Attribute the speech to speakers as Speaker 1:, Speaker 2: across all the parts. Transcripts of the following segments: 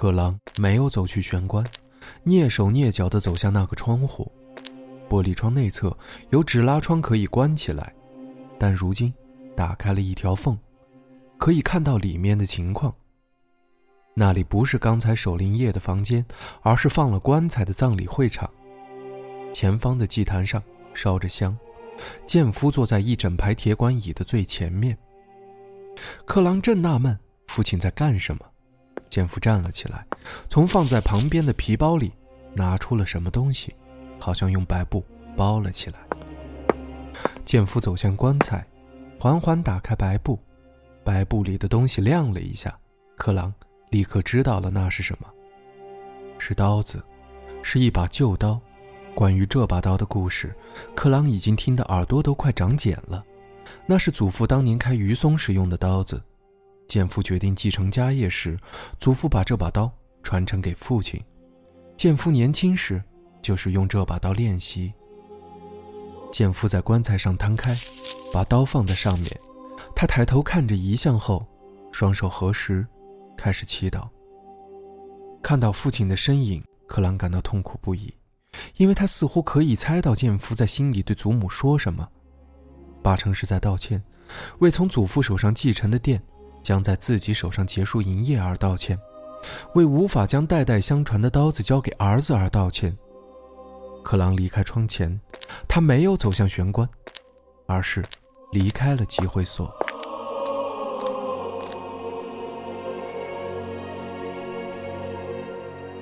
Speaker 1: 克朗没有走去玄关，蹑手蹑脚地走向那个窗户。玻璃窗内侧有纸拉窗可以关起来，但如今打开了一条缝，可以看到里面的情况。那里不是刚才守灵夜的房间，而是放了棺材的葬礼会场。前方的祭坛上烧着香，剑夫坐在一整排铁管椅的最前面。克朗正纳闷父亲在干什么，剑夫站了起来，从放在旁边的皮包里拿出了什么东西。好像用白布包了起来。剑夫走向棺材，缓缓打开白布，白布里的东西亮了一下。克朗立刻知道了那是什么，是刀子，是一把旧刀。关于这把刀的故事，克朗已经听得耳朵都快长茧了。那是祖父当年开鱼松时用的刀子。剑夫决定继承家业时，祖父把这把刀传承给父亲。剑夫年轻时。就是用这把刀练习。剑夫在棺材上摊开，把刀放在上面。他抬头看着遗像后，双手合十，开始祈祷。看到父亲的身影，克朗感到痛苦不已，因为他似乎可以猜到剑夫在心里对祖母说什么，八成是在道歉，为从祖父手上继承的店将在自己手上结束营业而道歉，为无法将代代相传的刀子交给儿子而道歉。克朗离开窗前，他没有走向玄关，而是离开了集会所。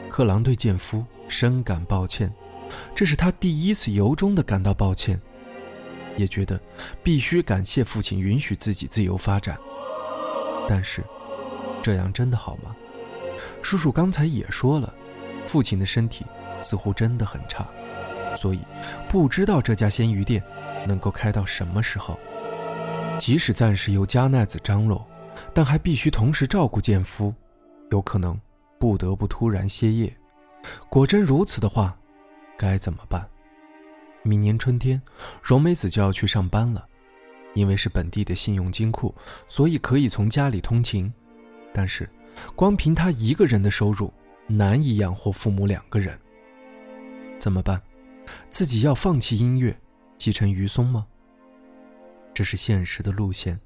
Speaker 1: 克朗对剑夫深感抱歉，这是他第一次由衷的感到抱歉，也觉得必须感谢父亲允许自己自由发展。但是，这样真的好吗？叔叔刚才也说了，父亲的身体似乎真的很差。所以，不知道这家鲜鱼店能够开到什么时候。即使暂时由加奈子张罗，但还必须同时照顾健夫，有可能不得不突然歇业。果真如此的话，该怎么办？明年春天，荣美子就要去上班了，因为是本地的信用金库，所以可以从家里通勤。但是，光凭他一个人的收入，难以养活父母两个人。怎么办？自己要放弃音乐，继承于松吗？这是现实的路线，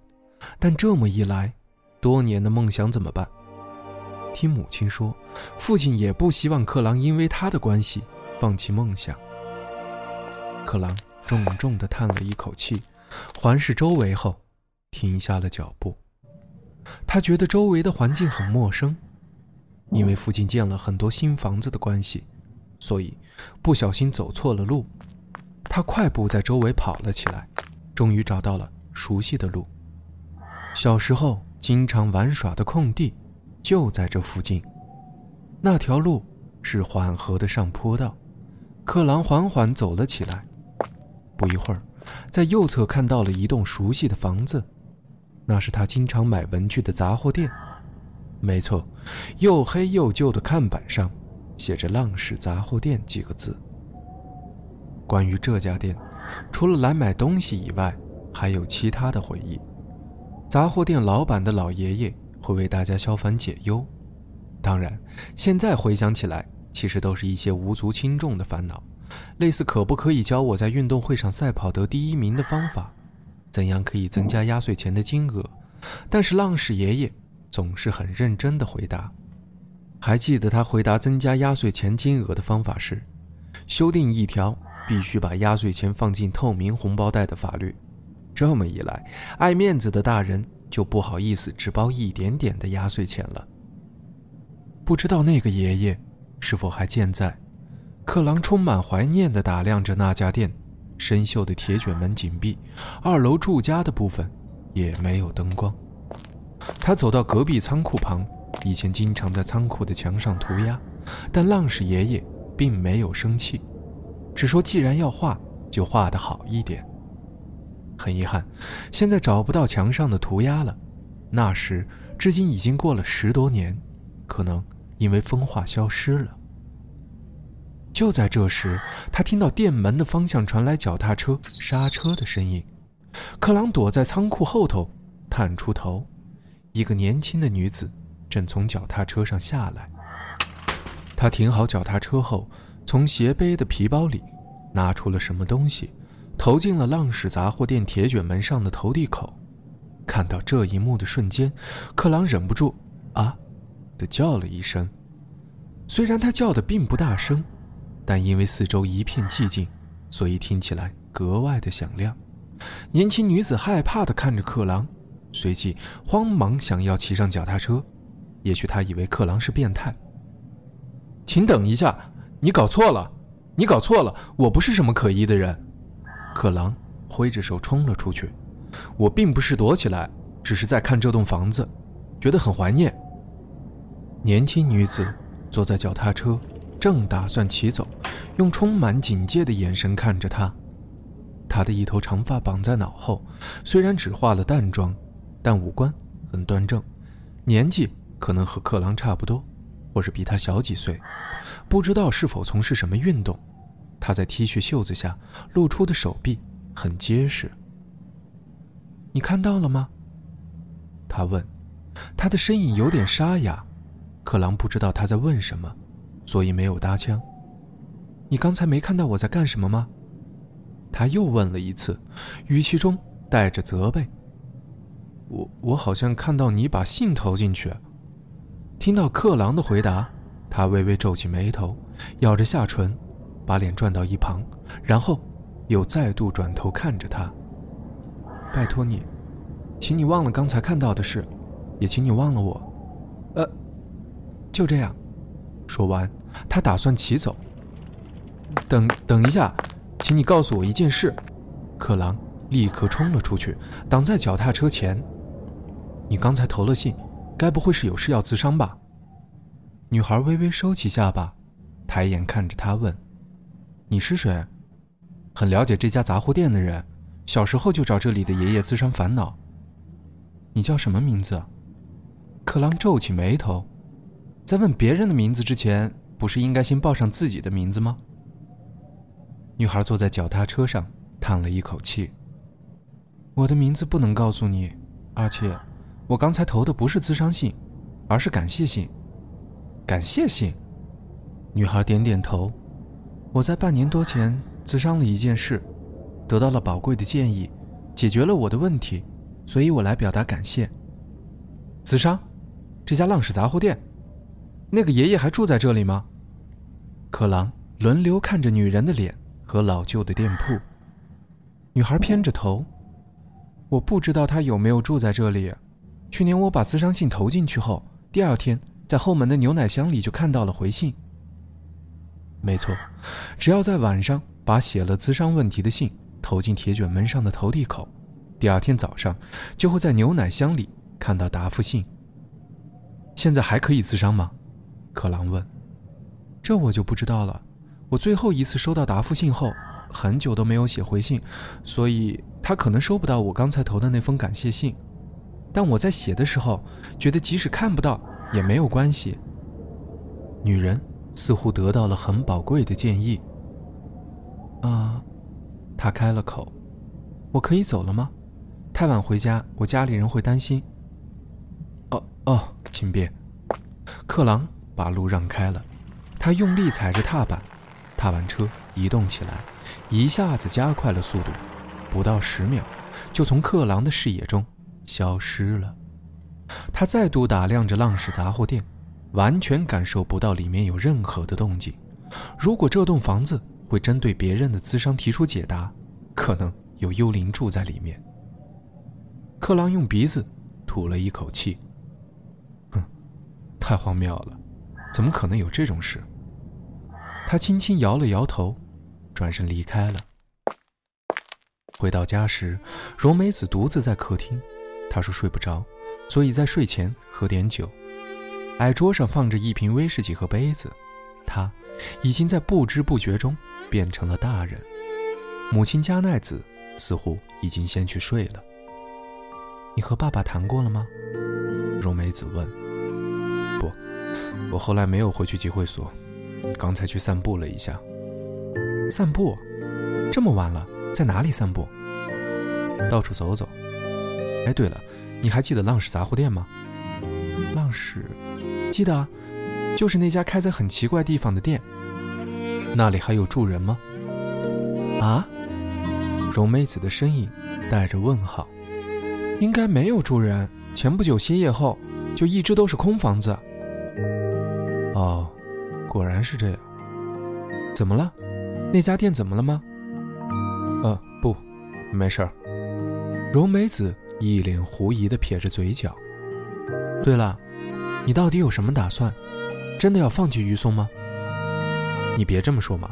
Speaker 1: 但这么一来，多年的梦想怎么办？听母亲说，父亲也不希望克郎因为他的关系放弃梦想。克郎重重地叹了一口气，环视周围后，停下了脚步。他觉得周围的环境很陌生，因为附近建了很多新房子的关系。所以，不小心走错了路，他快步在周围跑了起来，终于找到了熟悉的路。小时候经常玩耍的空地，就在这附近。那条路是缓和的上坡道。克朗缓缓走了起来，不一会儿，在右侧看到了一栋熟悉的房子，那是他经常买文具的杂货店。没错，又黑又旧的看板上。写着“浪氏杂货店”几个字。关于这家店，除了来买东西以外，还有其他的回忆。杂货店老板的老爷爷会为大家消烦解忧。当然，现在回想起来，其实都是一些无足轻重的烦恼，类似可不可以教我在运动会上赛跑得第一名的方法，怎样可以增加压岁钱的金额。但是浪氏爷爷总是很认真地回答：“还记得他回答增加压岁钱金额的方法是，修订一条必须把压岁钱放进透明红包袋的法律。这么一来，爱面子的大人就不好意思只包一点点的压岁钱了。不知道那个爷爷是否还健在？克朗充满怀念地打量着那家店，生锈的铁卷门紧闭，二楼住家的部分也没有灯光。他走到隔壁仓库旁。以前经常在仓库的墙上涂鸦，但浪矢爷爷并没有生气，只说既然要画，就画得好一点。很遗憾，现在找不到墙上的涂鸦了。那时至今已经过了十多年，可能因为风化消失了。就在这时，他听到店门的方向传来脚踏车刹车的声音。克朗躲在仓库后头，探出头，一个年轻的女子。正从脚踏车上下来，他停好脚踏车后，从斜背的皮包里拿出了什么东西，投进了浪矢杂货店铁卷门上的投递口。看到这一幕的瞬间，克朗忍不住“啊”的叫了一声。虽然他叫的并不大声，但因为四周一片寂静，所以听起来格外的响亮。年轻女子害怕地看着克朗，随即慌忙想要骑上脚踏车。也许她以为克朗是变态。请等一下，你搞错了，你搞错了，我不是什么可疑的人。克朗挥着手冲了出去。我并不是躲起来，只是在看这栋房子，觉得很怀念。年轻女子坐在脚踏车，正打算骑走，用充满警戒的眼神看着他。他的一头长发绑在脑后，虽然只化了淡妆，但五官很端正，年纪。可能和克朗差不多，或是比他小几岁，不知道是否从事什么运动。他在 T 恤袖子下露出的手臂很结实。你看到了吗？他问。他的声音有点沙哑。克朗不知道他在问什么，所以没有搭腔。你刚才没看到我在干什么吗？他又问了一次，语气中带着责备。我我好像看到你把信投进去。听到克朗的回答，他微微皱起眉头，咬着下唇，把脸转到一旁，然后又再度转头看着他。拜托你，请你忘了刚才看到的事，也请你忘了我。呃，就这样。说完，他打算骑走。等等一下，请你告诉我一件事。克朗立刻冲了出去，挡在脚踏车前。你刚才投了信。该不会是有事要自伤吧？女孩微微收起下巴，抬眼看着他问：“你是谁？”很了解这家杂货店的人，小时候就找这里的爷爷自伤烦恼。你叫什么名字？克朗皱起眉头，在问别人的名字之前，不是应该先报上自己的名字吗？女孩坐在脚踏车上，叹了一口气：“我的名字不能告诉你，而且……”我刚才投的不是自伤信，而是感谢信。感谢信。女孩点点头。我在半年多前自伤了一件事，得到了宝贵的建议，解决了我的问题，所以我来表达感谢。自伤？这家浪矢杂货店？那个爷爷还住在这里吗？克朗轮流看着女人的脸和老旧的店铺。女孩偏着头。我不知道他有没有住在这里。去年我把自伤信投进去后，第二天在后门的牛奶箱里就看到了回信。没错，只要在晚上把写了自伤问题的信投进铁卷门上的投递口，第二天早上就会在牛奶箱里看到答复信。现在还可以自伤吗？克朗问。这我就不知道了。我最后一次收到答复信后，很久都没有写回信，所以他可能收不到我刚才投的那封感谢信。但我在写的时候，觉得即使看不到也没有关系。女人似乎得到了很宝贵的建议。啊，她开了口：“我可以走了吗？太晚回家，我家里人会担心。”哦哦，请便。克朗把路让开了，他用力踩着踏板，踏板车移动起来，一下子加快了速度，不到十秒，就从克朗的视野中。消失了。他再度打量着浪氏杂货店，完全感受不到里面有任何的动静。如果这栋房子会针对别人的智商提出解答，可能有幽灵住在里面。克朗用鼻子吐了一口气，哼，太荒谬了，怎么可能有这种事？他轻轻摇了摇头，转身离开了。回到家时，荣美子独自在客厅。她说睡不着，所以在睡前喝点酒。矮桌上放着一瓶威士忌和杯子。她已经在不知不觉中变成了大人。母亲加奈子似乎已经先去睡了。你和爸爸谈过了吗？荣美子问。我后来没有回去集会所。刚才去散步了一下。散步？这么晚了，在哪里散步？到处走走。哎，对了，你还记得浪矢杂货店吗？浪矢，记得啊，就是那家开在很奇怪地方的店。那里还有住人吗？啊？荣美子的身影带着问号。应该没有住人。前不久歇业后，就一直都是空房子。果然是这样。怎么了？那家店怎么了吗？呃，不，没事儿。荣美子一脸狐疑地撇着嘴角。对了，你到底有什么打算？真的要放弃鱼松吗？你别这么说嘛。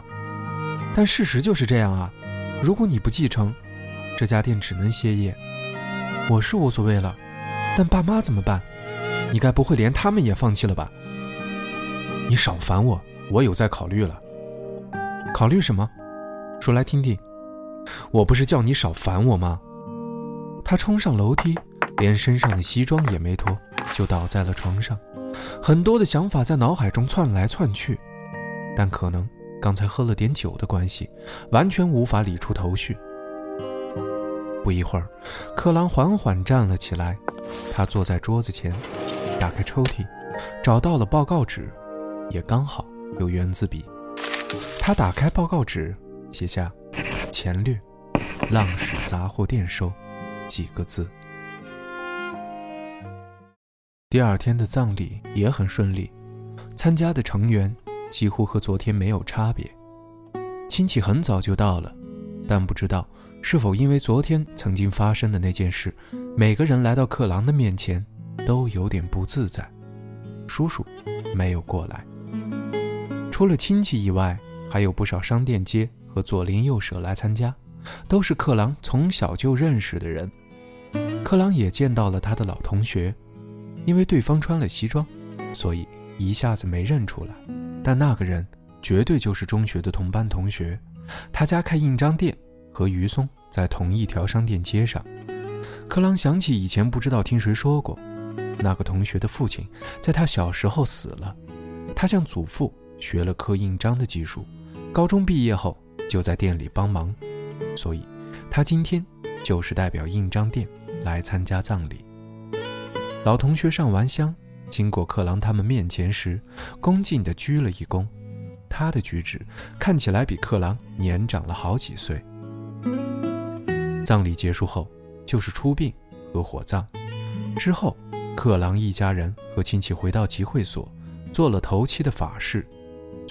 Speaker 1: 但事实就是这样啊。如果你不继承，这家店只能歇业。我是无所谓了，但爸妈怎么办？你该不会连他们也放弃了吧？你少烦我，我有在考虑了。考虑什么？说来听听。我不是叫你少烦我吗？他冲上楼梯，连身上的西装也没脱，就倒在了床上。很多的想法在脑海中窜来窜去，但可能刚才喝了点酒的关系，完全无法理出头绪。不一会儿，克朗缓缓站了起来。他坐在桌子前，打开抽屉，找到了报告纸。也刚好有圆珠笔，他打开报告纸，写下“前略，浪矢杂货店收”几个字。第二天的葬礼也很顺利，参加的成员几乎和昨天没有差别。亲戚很早就到了，但不知道是否因为昨天曾经发生的那件事，每个人来到克郎的面前都有点不自在。叔叔没有过来。除了亲戚以外，还有不少商店街和左邻右舍来参加，都是克郎从小就认识的人。克郎也见到了他的老同学，因为对方穿了西装，所以一下子没认出来。但那个人绝对就是中学的同班同学，他家开印章店，和于松在同一条商店街上。克郎想起以前不知道听谁说过，那个同学的父亲在他小时候死了，他向祖父。学了刻印章的技术，高中毕业后就在店里帮忙，所以他今天就是代表印章店来参加葬礼。老同学上完香，经过克郎他们面前时，恭敬地鞠了一躬。他的举止看起来比克郎年长了好几岁。葬礼结束后就是出殡和火葬，之后克郎一家人和亲戚回到集会所，做了头七的法事。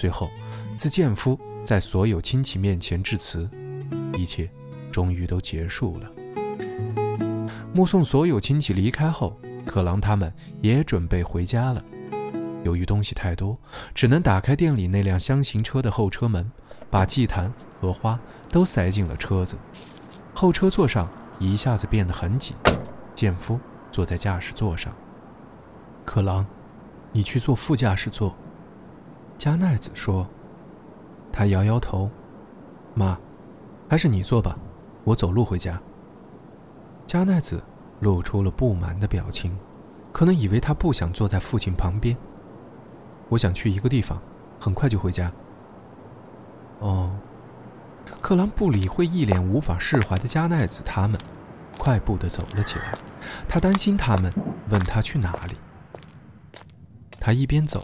Speaker 1: 最后，自健夫在所有亲戚面前致辞，一切终于都结束了。目送所有亲戚离开后，克郎他们也准备回家了。由于东西太多，只能打开店里那辆箱型车的后车门，把祭坛和花都塞进了车子。后车座上一下子变得很挤，健夫坐在驾驶座上。克郎，你去坐副驾驶座。加奈子说：“他摇摇头，妈，还是你坐吧，我走路回家。”加奈子露出了不满的表情，可能以为他不想坐在父亲旁边。我想去一个地方，很快就回家。哦，克兰不理会一脸无法释怀的加奈子他们，快步地走了起来。他担心他们，问他去哪里。他一边走。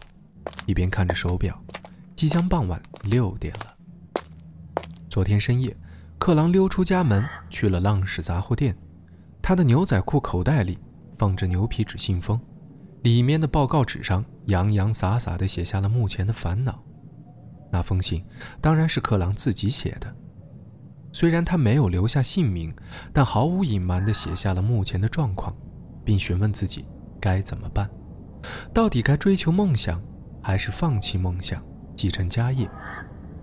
Speaker 1: 一边看着手表，即将傍晚六点了。昨天深夜，克朗溜出家门去了浪矢杂货店。他的牛仔裤口袋里放着牛皮纸信封，里面的报告纸上洋洋洒洒地写下了目前的烦恼。那封信当然是克朗自己写的，虽然他没有留下姓名，但毫无隐瞒地写下了目前的状况，并询问自己该怎么办，到底该追求梦想，还是放弃梦想，继承家业。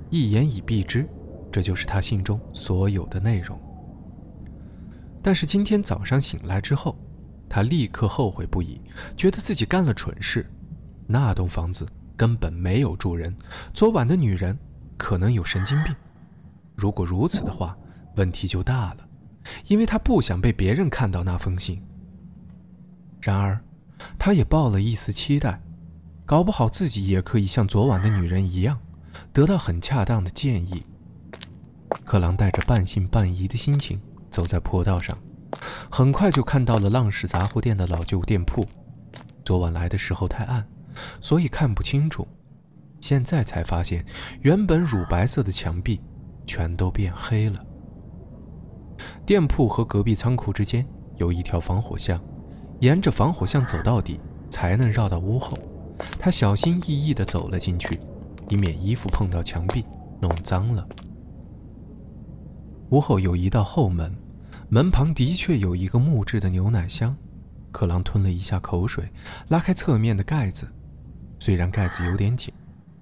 Speaker 1: 一言以蔽之，这就是他信中所有的内容。但是今天早上醒来之后，他立刻后悔不已，觉得自己干了蠢事。那栋房子根本没有住人，昨晚的女人可能有神经病。如果如此的话，问题就大了，因为他不想被别人看到那封信。然而，他也抱了一丝期待，搞不好自己也可以像昨晚的女人一样，得到很恰当的建议。克朗带着半信半疑的心情走在坡道上。很快就看到了浪氏杂货店的老旧店铺。昨晚来的时候太暗，所以看不清楚。现在才发现，原本乳白色的墙壁全都变黑了。店铺和隔壁仓库之间有一条防火巷，沿着防火巷走到底，才能绕到屋后。他小心翼翼地走了进去，以免衣服碰到墙壁弄脏了。屋后有一道后门。门旁的确有一个木质的牛奶箱，克朗吞了一下口水，拉开侧面的盖子，虽然盖子有点紧，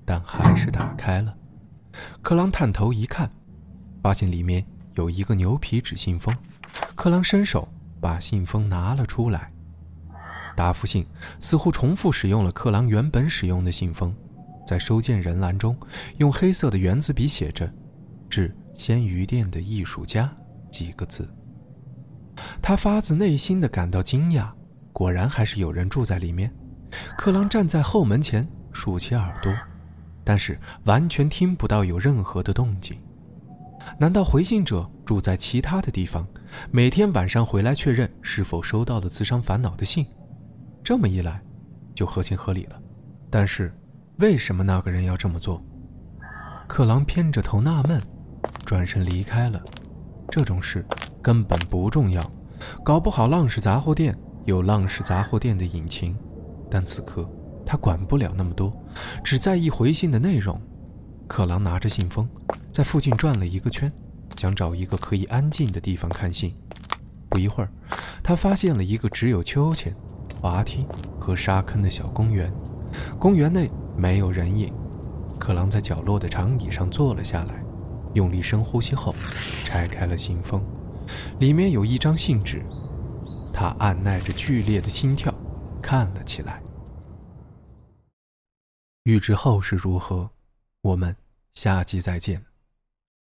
Speaker 1: 但还是打开了。克朗探头一看，发现里面有一个牛皮纸信封。克朗伸手把信封拿了出来，答复信似乎重复使用了克朗原本使用的信封，在收件人栏中用黑色的圆珠笔写着“致鲜鱼店的艺术家”几个字。他发自内心的感到惊讶，果然还是有人住在里面。克朗站在后门前，竖起耳朵，但是完全听不到有任何的动静。难道回信者住在其他的地方，每天晚上回来确认是否收到了自伤烦恼的信？这么一来，就合情合理了。但是，为什么那个人要这么做？克朗偏着头纳闷，转身离开了。这种事。根本不重要，搞不好浪氏杂货店有浪氏杂货店的隐情，但此刻他管不了那么多，只在意回信的内容。克朗拿着信封，在附近转了一个圈，想找一个可以安静的地方看信。不一会儿，他发现了一个只有秋千、滑梯和沙坑的小公园。公园内没有人影。克朗在角落的长椅上坐了下来，用力深呼吸后，拆开了信封。里面有一张信纸，他按耐着剧烈的心跳，看了起来。欲知后事如何，我们下集再见。